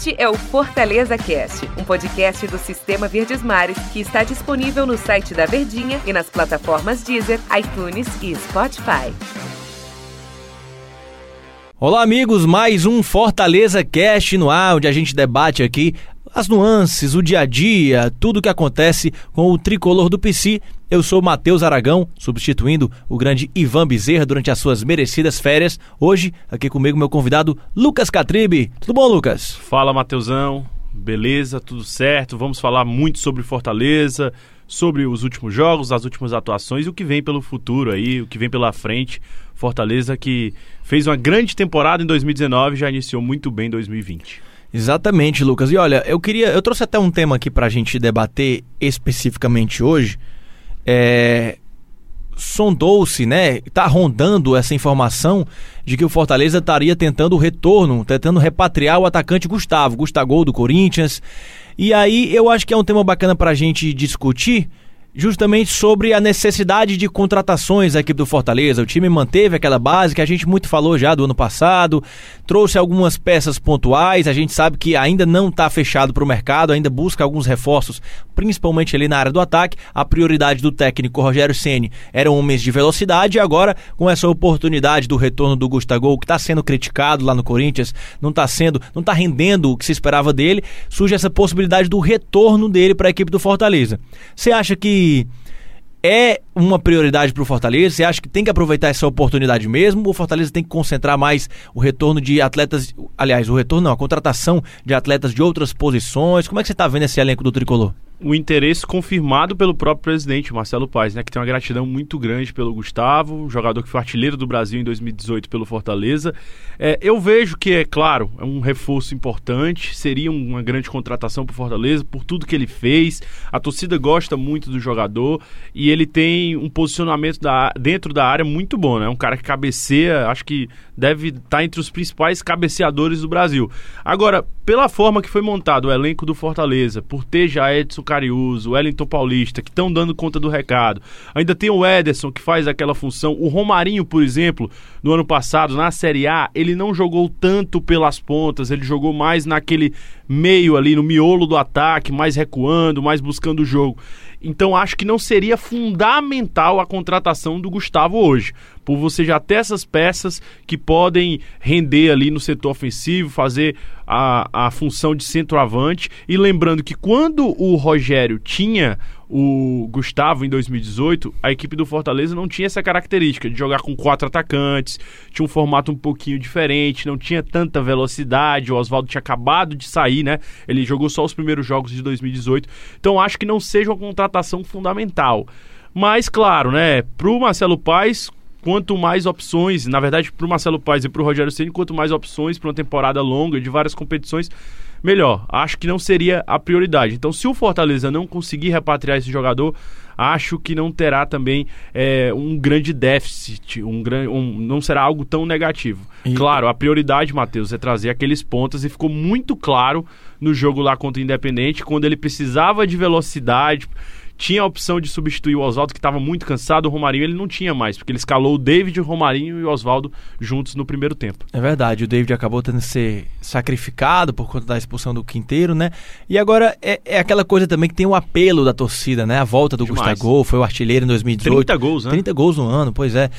Este é o Fortaleza Cast, um podcast do Sistema Verdes Mares que está disponível no site da Verdinha e nas plataformas Deezer, iTunes e Spotify. Olá, amigos, mais um Fortaleza Cast no ar, onde a gente debate aqui as nuances, o dia a dia, tudo o que acontece com o tricolor do PC. Eu sou Matheus Aragão, substituindo o grande Ivan Bezerra durante as suas merecidas férias. Hoje, aqui comigo, meu convidado Lucas Catribe. Tudo bom, Lucas? Fala, Matheusão. Beleza, tudo certo. Vamos falar muito sobre Fortaleza, sobre os últimos jogos, as últimas atuações e o que vem pelo futuro aí, o que vem pela frente. Fortaleza que fez uma grande temporada em 2019 e já iniciou muito bem em 2020. Exatamente, Lucas. E olha, eu queria. Eu trouxe até um tema aqui pra gente debater especificamente hoje. É. Sondou-se, né? Tá rondando essa informação de que o Fortaleza estaria tentando o retorno, tentando repatriar o atacante Gustavo, Gustavo do Corinthians. E aí eu acho que é um tema bacana pra gente discutir justamente sobre a necessidade de contratações da equipe do Fortaleza. O time manteve aquela base que a gente muito falou já do ano passado, trouxe algumas peças pontuais, a gente sabe que ainda não está fechado para o mercado, ainda busca alguns reforços, principalmente ali na área do ataque. A prioridade do técnico Rogério Ceni era um mês de velocidade e agora com essa oportunidade do retorno do Gustavo, que está sendo criticado lá no Corinthians, não está sendo, não está rendendo o que se esperava dele, surge essa possibilidade do retorno dele para a equipe do Fortaleza. Você acha que é uma prioridade para o Fortaleza? Você acha que tem que aproveitar essa oportunidade mesmo? Ou o Fortaleza tem que concentrar mais o retorno de atletas, aliás, o retorno não, a contratação de atletas de outras posições? Como é que você está vendo esse elenco do Tricolor? O interesse confirmado pelo próprio presidente, Marcelo Paes, né, que tem uma gratidão muito grande pelo Gustavo, jogador que foi artilheiro do Brasil em 2018 pelo Fortaleza. É, eu vejo que, é claro, é um reforço importante, seria uma grande contratação para o Fortaleza por tudo que ele fez. A torcida gosta muito do jogador e ele tem um posicionamento da, dentro da área muito bom, né? Um cara que cabeceia, acho que deve estar tá entre os principais cabeceadores do Brasil. Agora, pela forma que foi montado o elenco do Fortaleza, por ter já Edson Cariuso, Wellington Paulista, que estão dando conta do recado. Ainda tem o Ederson, que faz aquela função. O Romarinho, por exemplo, no ano passado, na Série A, ele não jogou tanto pelas pontas, ele jogou mais naquele meio ali, no miolo do ataque, mais recuando, mais buscando o jogo. Então acho que não seria fundamental a contratação do Gustavo hoje, por você já ter essas peças que podem render ali no setor ofensivo, fazer a, a função de centroavante. E lembrando que quando o Rogério tinha o Gustavo em 2018, a equipe do Fortaleza não tinha essa característica de jogar com quatro atacantes, tinha um formato um pouquinho diferente, não tinha tanta velocidade. O Oswaldo tinha acabado de sair, né? Ele jogou só os primeiros jogos de 2018. Então acho que não seja uma contratação fundamental. Mas, claro, né? Pro Marcelo Paes, quanto mais opções, na verdade, pro Marcelo Paes e pro Rogério Ceni, quanto mais opções para uma temporada longa de várias competições melhor. Acho que não seria a prioridade. Então, se o Fortaleza não conseguir repatriar esse jogador, acho que não terá também é, um grande déficit, um, um, não será algo tão negativo. E... Claro, a prioridade, Matheus, é trazer aqueles pontos e ficou muito claro no jogo lá contra o Independente, quando ele precisava de velocidade tinha a opção de substituir o Oswaldo, que estava muito cansado. O Romarinho ele não tinha mais, porque ele escalou o David, o Romarinho e o Oswaldo juntos no primeiro tempo. É verdade, o David acabou tendo que ser sacrificado por conta da expulsão do Quinteiro, né? E agora é, é aquela coisa também que tem o apelo da torcida, né? A volta do Demais. Gustavo, foi o artilheiro em 2018. 30 gols, né? 30 gols no ano, pois é.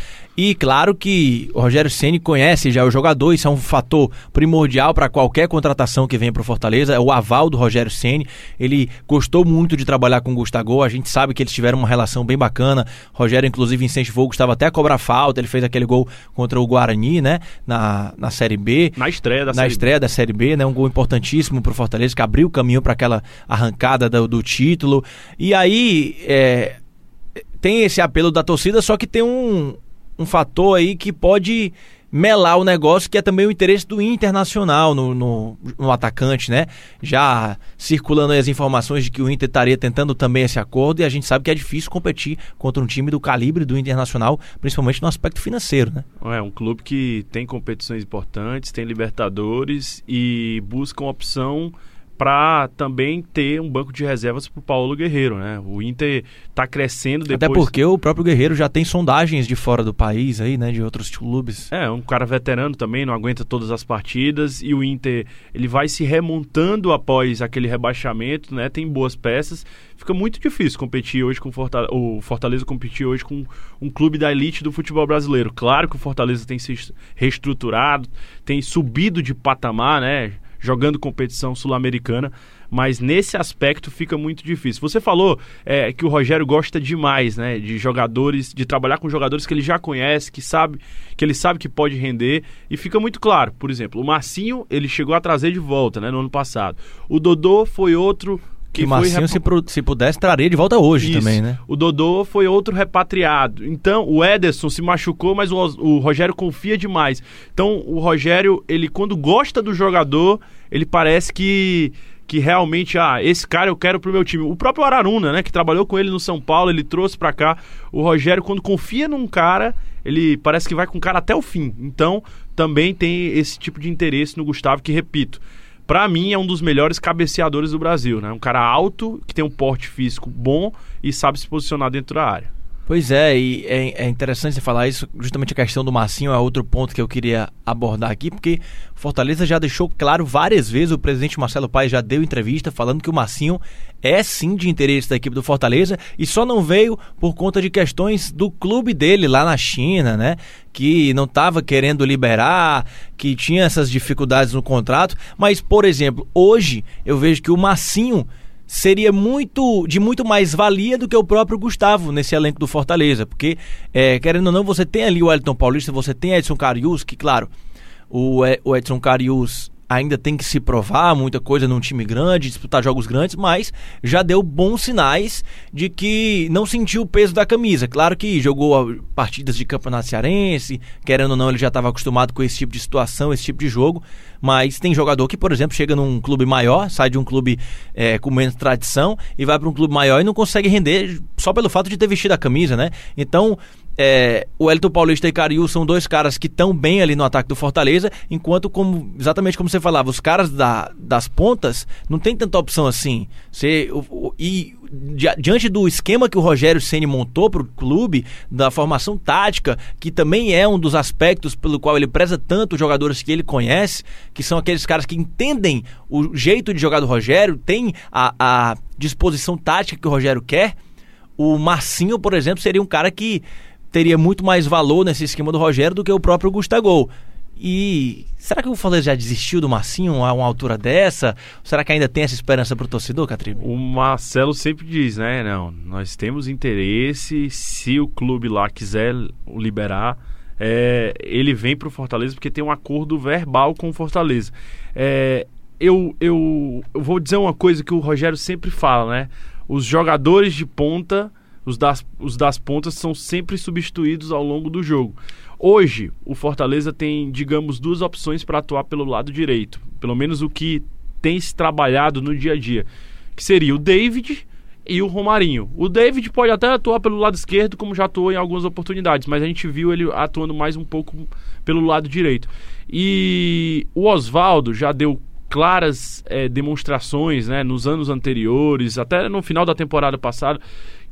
E claro que o Rogério Ceni conhece já o jogador, isso é um fator primordial para qualquer contratação que venha para o Fortaleza, é o aval do Rogério Ceni. Ele gostou muito de trabalhar com o Gustavo, a gente sabe que eles tiveram uma relação bem bacana. Rogério inclusive incentivou o Gustavo até a cobrar falta, ele fez aquele gol contra o Guarani, né, na, na Série B. Na estreia da na Série estreia B. da Série B, né, um gol importantíssimo para o Fortaleza que abriu o caminho para aquela arrancada do, do, título. E aí é, tem esse apelo da torcida, só que tem um um fator aí que pode melar o negócio, que é também o interesse do Internacional no, no, no, atacante, né? Já circulando aí as informações de que o Inter estaria tentando também esse acordo e a gente sabe que é difícil competir contra um time do calibre do Internacional, principalmente no aspecto financeiro, né? É um clube que tem competições importantes, tem Libertadores e busca uma opção para também ter um banco de reservas para o Paulo Guerreiro, né? O Inter está crescendo depois. Até porque o próprio Guerreiro já tem sondagens de fora do país aí, né? De outros clubes. É, um cara veterano também, não aguenta todas as partidas e o Inter ele vai se remontando após aquele rebaixamento, né? Tem boas peças. Fica muito difícil competir hoje com Fortaleza, o Fortaleza competir hoje com um clube da elite do futebol brasileiro. Claro que o Fortaleza tem se reestruturado, tem subido de patamar, né? Jogando competição sul-americana, mas nesse aspecto fica muito difícil. Você falou é, que o Rogério gosta demais, né, de jogadores, de trabalhar com jogadores que ele já conhece, que sabe, que ele sabe que pode render e fica muito claro. Por exemplo, o Marcinho ele chegou a trazer de volta, né, no ano passado. O Dodô foi outro que Marcinho, se, se, pudesse, traria de volta hoje Isso. também, né? O Dodô foi outro repatriado. Então, o Ederson se machucou, mas o, o Rogério confia demais. Então, o Rogério, ele quando gosta do jogador, ele parece que que realmente, ah, esse cara eu quero pro meu time. O próprio Araruna, né, que trabalhou com ele no São Paulo, ele trouxe para cá. O Rogério, quando confia num cara, ele parece que vai com o cara até o fim. Então, também tem esse tipo de interesse no Gustavo, que repito, para mim é um dos melhores cabeceadores do Brasil, né? Um cara alto, que tem um porte físico bom e sabe se posicionar dentro da área. Pois é, e é, é, interessante você falar isso, justamente a questão do Massinho é outro ponto que eu queria abordar aqui, porque Fortaleza já deixou claro várias vezes, o presidente Marcelo Paes já deu entrevista falando que o Massinho é sim de interesse da equipe do Fortaleza e só não veio por conta de questões do clube dele lá na China, né? Que não estava querendo liberar, que tinha essas dificuldades no contrato, mas, por exemplo, hoje eu vejo que o Massinho seria muito de muito mais valia do que o próprio Gustavo nesse elenco do Fortaleza, porque é, querendo ou não, você tem ali o Elton Paulista, você tem Edson Carius, que claro, o, Edson Carius ainda tem que se provar muita coisa num time grande, disputar jogos grandes, mas já deu bons sinais de que não sentiu o peso da camisa. Claro que jogou partidas de campeonato cearense, querendo ou não, ele já estava acostumado com esse tipo de situação, esse tipo de jogo, mas tem jogador que, por exemplo, chega num clube maior, sai de um clube é, com menos tradição e vai para um clube maior e não consegue render só pelo fato de ter vestido a camisa, né? Então, é, o Elton Paulista e Cariú são dois caras que estão bem ali no ataque do Fortaleza, enquanto, como, exatamente como você falava, os caras da, das pontas não tem tanta opção assim. Você, o, o, e diante do esquema que o Rogério Ceni montou para o clube, da formação tática, que também é um dos aspectos pelo qual ele preza tanto os jogadores que ele conhece, que são aqueles caras que entendem o jeito de jogar do Rogério, tem a, a disposição tática que o Rogério quer. O Marcinho, por exemplo, seria um cara que teria muito mais valor nesse esquema do Rogério do que o próprio Gustavo. E será que o Fortaleza já desistiu do Marcinho a uma altura dessa? Será que ainda tem essa esperança para o torcedor, Catribe? O Marcelo sempre diz, né? Não, nós temos interesse. Se o clube lá quiser liberar, é, ele vem para o Fortaleza porque tem um acordo verbal com o Fortaleza. É, eu, eu, eu vou dizer uma coisa que o Rogério sempre fala, né? Os jogadores de ponta os das, os das pontas são sempre substituídos ao longo do jogo. Hoje, o Fortaleza tem, digamos, duas opções para atuar pelo lado direito. Pelo menos o que tem se trabalhado no dia a dia. Que seria o David e o Romarinho. O David pode até atuar pelo lado esquerdo, como já atuou em algumas oportunidades, mas a gente viu ele atuando mais um pouco pelo lado direito. E o Oswaldo já deu claras é, demonstrações né, nos anos anteriores, até no final da temporada passada,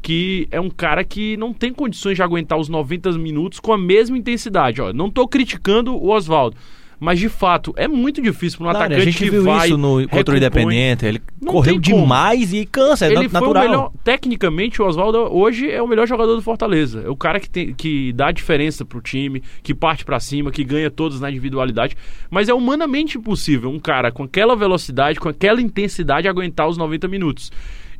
que é um cara que não tem condições de aguentar os 90 minutos com a mesma intensidade. Ó, não estou criticando o Oswaldo. Mas de fato, é muito difícil para um claro, atacante a gente viu vai. Isso no contra o Independente. Ele não correu demais e cansa, é ele natural. Foi o melhor, tecnicamente, o Oswaldo hoje é o melhor jogador do Fortaleza. É o cara que, tem, que dá diferença pro time, que parte para cima, que ganha todos na individualidade. Mas é humanamente impossível um cara com aquela velocidade, com aquela intensidade, aguentar os 90 minutos.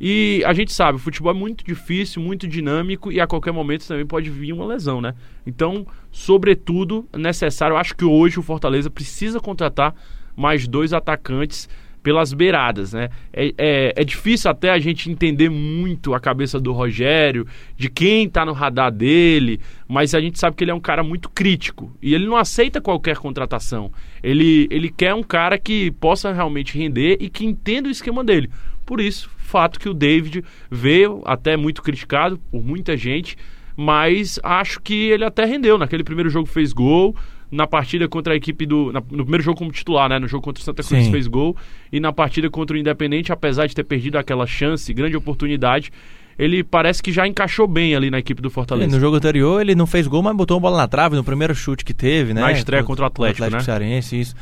E a gente sabe, o futebol é muito difícil, muito dinâmico e a qualquer momento também pode vir uma lesão, né? Então, sobretudo, necessário, acho que hoje o Fortaleza precisa contratar mais dois atacantes pelas beiradas, né? É, é, é, difícil até a gente entender muito a cabeça do Rogério, de quem tá no radar dele, mas a gente sabe que ele é um cara muito crítico e ele não aceita qualquer contratação. Ele, ele quer um cara que possa realmente render e que entenda o esquema dele. Por isso, Fato que o David veio até muito criticado por muita gente, mas acho que ele até rendeu. Naquele primeiro jogo fez gol, na partida contra a equipe do. Na, no primeiro jogo como titular, né? No jogo contra o Santa Cruz Sim. fez gol. E na partida contra o Independente, apesar de ter perdido aquela chance, grande oportunidade, ele parece que já encaixou bem ali na equipe do Fortaleza. no jogo anterior ele não fez gol, mas botou a bola na trave no primeiro chute que teve, né? Na estreia contra o Atlético, né? Cearense, isso.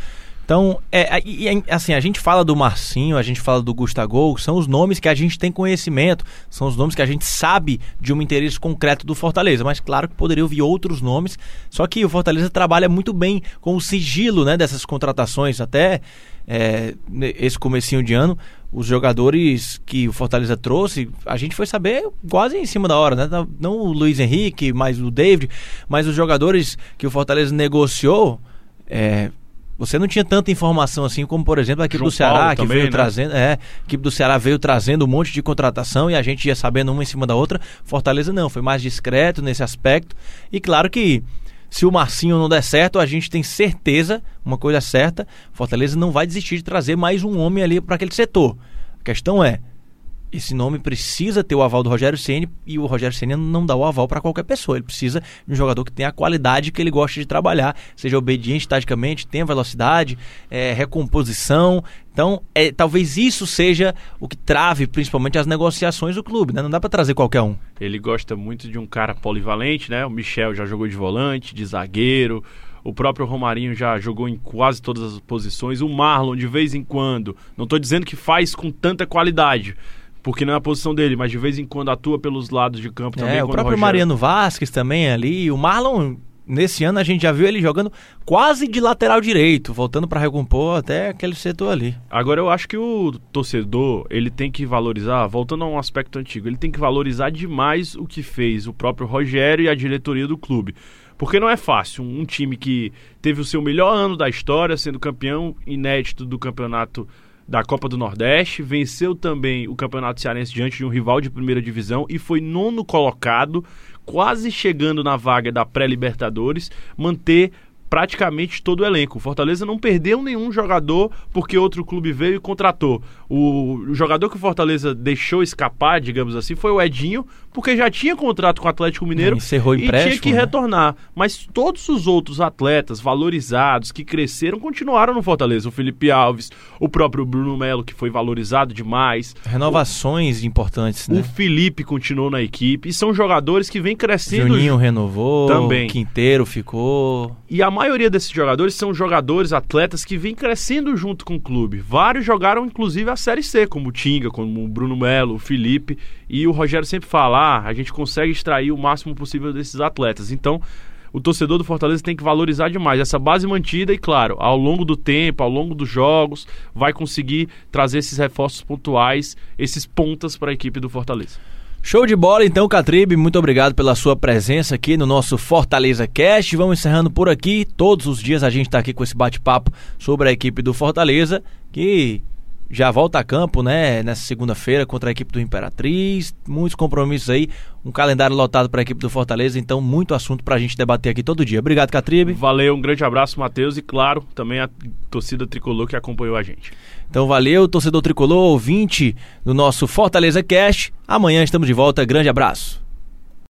Então, é, e, assim, a gente fala do Marcinho, a gente fala do Gustavo, são os nomes que a gente tem conhecimento, são os nomes que a gente sabe de um interesse concreto do Fortaleza, mas claro que poderiam vir outros nomes, só que o Fortaleza trabalha muito bem com o sigilo, né, dessas contratações, até é, esse comecinho de ano, os jogadores que o Fortaleza trouxe, a gente foi saber quase em cima da hora, né? Não o Luiz Henrique, mas o David, mas os jogadores que o Fortaleza negociou, é, você não tinha tanta informação assim como, por exemplo, a equipe João do Ceará, Paulo que também, veio né? trazendo. É, a equipe do Ceará veio trazendo um monte de contratação e a gente ia sabendo uma em cima da outra. Fortaleza não, foi mais discreto nesse aspecto. E claro que se o Marcinho não der certo, a gente tem certeza, uma coisa certa, Fortaleza não vai desistir de trazer mais um homem ali para aquele setor. A questão é, esse nome precisa ter o aval do Rogério Ceni e o Rogério Ceni não dá o aval para qualquer pessoa. Ele precisa de um jogador que tenha a qualidade que ele gosta de trabalhar, seja obediente taticamente, tenha velocidade, é, recomposição. Então, é, talvez isso seja o que trave principalmente as negociações do clube. Né? Não dá para trazer qualquer um. Ele gosta muito de um cara polivalente, né? O Michel já jogou de volante, de zagueiro. O próprio Romarinho já jogou em quase todas as posições. O Marlon, de vez em quando, não estou dizendo que faz com tanta qualidade, porque não é a posição dele, mas de vez em quando atua pelos lados de campo também. É, o próprio Rogério- Mariano Vasquez também ali. O Marlon, nesse ano, a gente já viu ele jogando quase de lateral direito, voltando para recompor até aquele setor ali. Agora eu acho que o torcedor, ele tem que valorizar, voltando a um aspecto antigo, ele tem que valorizar demais o que fez o próprio Rogério e a diretoria do clube. Porque não é fácil um time que teve o seu melhor ano da história, sendo campeão inédito do campeonato da Copa do Nordeste, venceu também o Campeonato Cearense diante de um rival de primeira divisão e foi nono colocado, quase chegando na vaga da pré-Libertadores, manter praticamente todo o elenco. O Fortaleza não perdeu nenhum jogador porque outro clube veio e contratou. O jogador que o Fortaleza deixou escapar, digamos assim, foi o Edinho, porque já tinha contrato com o Atlético Mineiro Encerrou o e tinha que né? retornar. Mas todos os outros atletas valorizados que cresceram continuaram no Fortaleza. O Felipe Alves, o próprio Bruno Melo, que foi valorizado demais. Renovações importantes, O né? Felipe continuou na equipe. E são jogadores que vêm crescendo Juninho renovou, Também. Quinteiro ficou. E a maioria desses jogadores são jogadores, atletas que vêm crescendo junto com o clube. Vários jogaram, inclusive, a Série C, como o Tinga, como o Bruno Melo, o Felipe. E o Rogério sempre fala: ah, a gente consegue extrair o máximo possível desses atletas. Então, o torcedor do Fortaleza tem que valorizar demais essa base mantida e, claro, ao longo do tempo, ao longo dos jogos, vai conseguir trazer esses reforços pontuais, esses pontas para a equipe do Fortaleza. Show de bola, então, Catribe. Muito obrigado pela sua presença aqui no nosso Fortaleza Cast. Vamos encerrando por aqui. Todos os dias a gente está aqui com esse bate-papo sobre a equipe do Fortaleza, que já volta a campo, né? Nessa segunda-feira contra a equipe do Imperatriz. Muitos compromissos aí. Um calendário lotado para a equipe do Fortaleza. Então, muito assunto para a gente debater aqui todo dia. Obrigado, Catribe. Valeu, um grande abraço, Matheus, e, claro, também a torcida tricolor que acompanhou a gente. Então, valeu, torcedor tricolor, ouvinte do nosso Fortaleza Cast. Amanhã estamos de volta. Grande abraço.